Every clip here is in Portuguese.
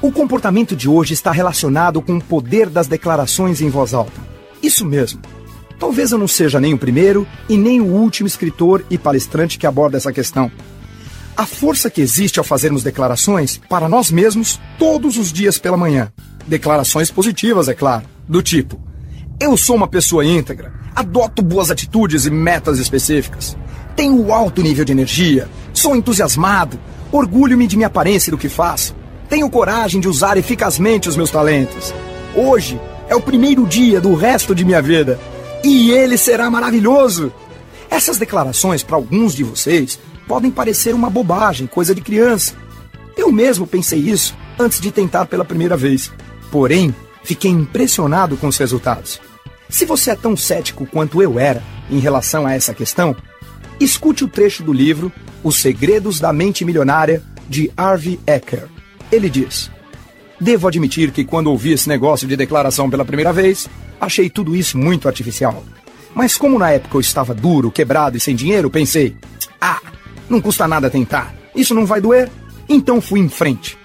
O comportamento de hoje está relacionado com o poder das declarações em voz alta. Isso mesmo. Talvez eu não seja nem o primeiro e nem o último escritor e palestrante que aborda essa questão. A força que existe ao fazermos declarações para nós mesmos todos os dias pela manhã. Declarações positivas, é claro, do tipo: Eu sou uma pessoa íntegra, adoto boas atitudes e metas específicas, tenho alto nível de energia, sou entusiasmado, orgulho-me de minha aparência e do que faço, tenho coragem de usar eficazmente os meus talentos. Hoje é o primeiro dia do resto de minha vida e ele será maravilhoso. Essas declarações, para alguns de vocês, podem parecer uma bobagem, coisa de criança. Eu mesmo pensei isso antes de tentar pela primeira vez. Porém, fiquei impressionado com os resultados. Se você é tão cético quanto eu era em relação a essa questão, escute o trecho do livro Os Segredos da Mente Milionária, de Harvey Ecker. Ele diz: Devo admitir que quando ouvi esse negócio de declaração pela primeira vez, achei tudo isso muito artificial. Mas como na época eu estava duro, quebrado e sem dinheiro, pensei: ah, não custa nada tentar, isso não vai doer? Então fui em frente.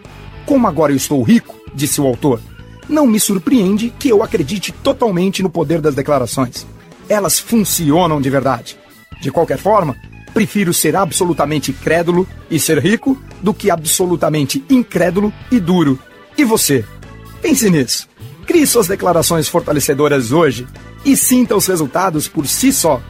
Como agora eu estou rico, disse o autor, não me surpreende que eu acredite totalmente no poder das declarações. Elas funcionam de verdade. De qualquer forma, prefiro ser absolutamente crédulo e ser rico do que absolutamente incrédulo e duro e você? Pense nisso. Crie suas declarações fortalecedoras hoje e sinta os resultados por si só